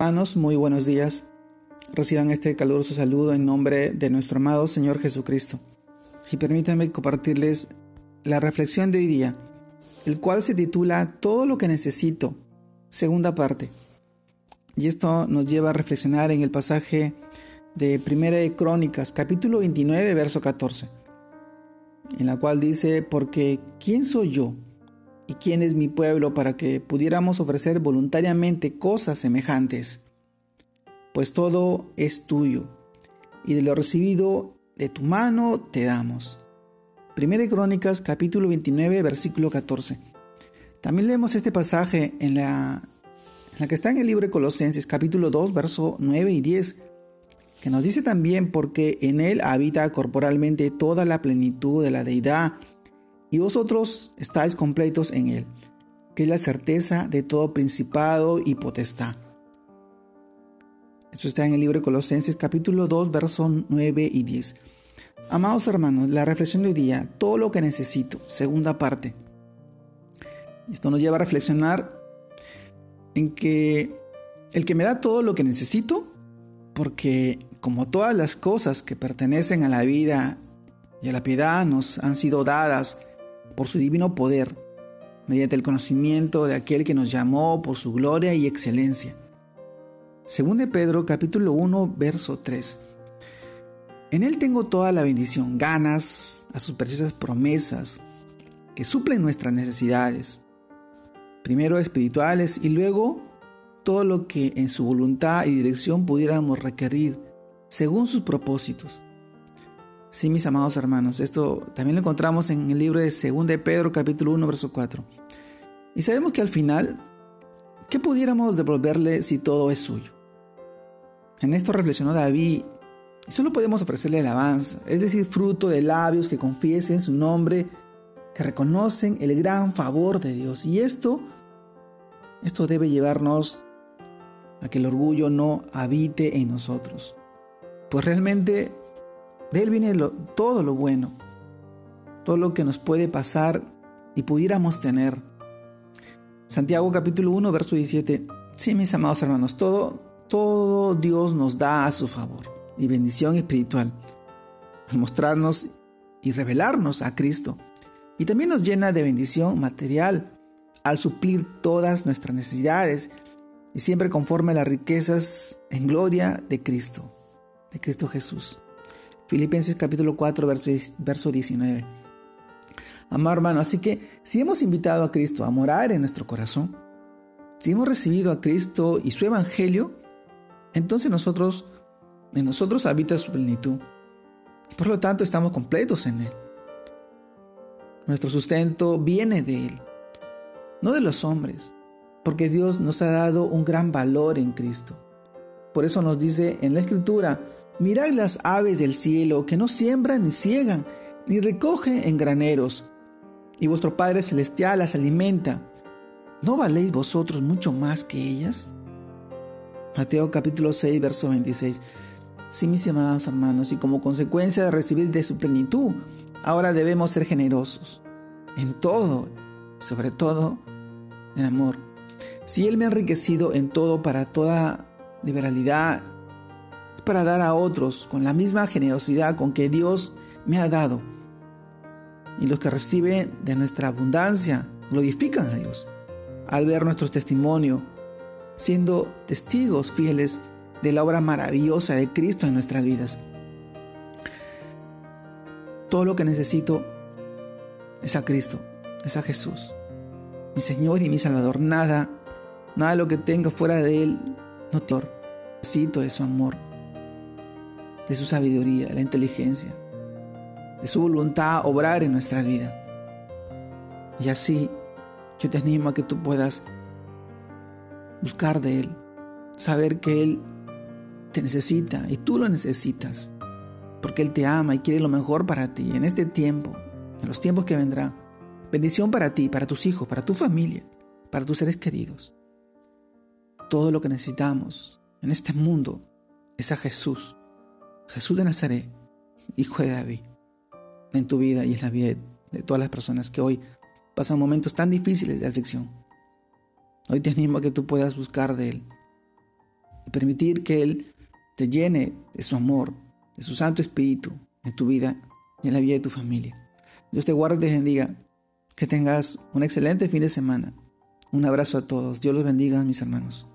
Hermanos, muy buenos días. Reciban este caluroso saludo en nombre de nuestro amado Señor Jesucristo. Y permítanme compartirles la reflexión de hoy día, el cual se titula Todo lo que necesito, segunda parte. Y esto nos lleva a reflexionar en el pasaje de Primera de Crónicas, capítulo 29, verso 14, en la cual dice, porque ¿quién soy yo? Y quién es mi pueblo para que pudiéramos ofrecer voluntariamente cosas semejantes. Pues todo es tuyo, y de lo recibido de tu mano te damos. Primera Crónicas capítulo 29 versículo 14. También leemos este pasaje en la, en la que está en el libro de Colosenses capítulo 2 verso 9 y 10, que nos dice también porque en él habita corporalmente toda la plenitud de la deidad, y vosotros estáis completos en Él, que es la certeza de todo principado y potestad. Esto está en el libro de Colosenses capítulo 2, versos 9 y 10. Amados hermanos, la reflexión de hoy día, todo lo que necesito, segunda parte. Esto nos lleva a reflexionar en que el que me da todo lo que necesito, porque como todas las cosas que pertenecen a la vida y a la piedad nos han sido dadas por su divino poder, mediante el conocimiento de aquel que nos llamó por su gloria y excelencia. Según de Pedro capítulo 1 verso 3. En él tengo toda la bendición, ganas a sus preciosas promesas que suplen nuestras necesidades, primero espirituales y luego todo lo que en su voluntad y dirección pudiéramos requerir según sus propósitos Sí, mis amados hermanos, esto también lo encontramos en el libro de 2 de Pedro capítulo 1 verso 4. Y sabemos que al final, ¿qué pudiéramos devolverle si todo es suyo? En esto reflexionó David, y solo podemos ofrecerle alabanza, es decir, fruto de labios que confiesen su nombre, que reconocen el gran favor de Dios. Y esto, esto debe llevarnos a que el orgullo no habite en nosotros. Pues realmente de Él viene todo lo bueno, todo lo que nos puede pasar y pudiéramos tener. Santiago capítulo 1, verso 17. Sí, mis amados hermanos, todo, todo Dios nos da a su favor y bendición espiritual al mostrarnos y revelarnos a Cristo. Y también nos llena de bendición material al suplir todas nuestras necesidades y siempre conforme a las riquezas en gloria de Cristo, de Cristo Jesús. Filipenses capítulo 4, verso, verso 19. Amado hermano, así que si hemos invitado a Cristo a morar en nuestro corazón, si hemos recibido a Cristo y su evangelio, entonces nosotros, en nosotros habita su plenitud. Por lo tanto, estamos completos en Él. Nuestro sustento viene de Él, no de los hombres, porque Dios nos ha dado un gran valor en Cristo. Por eso nos dice en la Escritura, Mirad las aves del cielo, que no siembran ni ciegan, ni recogen en graneros, y vuestro Padre Celestial las alimenta. ¿No valéis vosotros mucho más que ellas? Mateo capítulo 6, verso 26. Sí, mis amados hermanos, y como consecuencia de recibir de su plenitud, ahora debemos ser generosos en todo, sobre todo en amor. Si Él me ha enriquecido en todo para toda liberalidad para dar a otros con la misma generosidad con que Dios me ha dado. Y los que reciben de nuestra abundancia glorifican a Dios al ver nuestro testimonio, siendo testigos fieles de la obra maravillosa de Cristo en nuestras vidas. Todo lo que necesito es a Cristo, es a Jesús, mi Señor y mi Salvador. Nada, nada de lo que tenga fuera de Él, no te necesito de su amor de su sabiduría, la inteligencia, de su voluntad obrar en nuestra vida. Y así yo te animo a que tú puedas buscar de Él, saber que Él te necesita y tú lo necesitas, porque Él te ama y quiere lo mejor para ti en este tiempo, en los tiempos que vendrán. Bendición para ti, para tus hijos, para tu familia, para tus seres queridos. Todo lo que necesitamos en este mundo es a Jesús Jesús de Nazaret, hijo de David, en tu vida y en la vida de todas las personas que hoy pasan momentos tan difíciles de aflicción. Hoy te animo a que tú puedas buscar de Él y permitir que Él te llene de su amor, de su Santo Espíritu en tu vida y en la vida de tu familia. Dios te guarde y te bendiga. Que tengas un excelente fin de semana. Un abrazo a todos. Dios los bendiga, mis hermanos.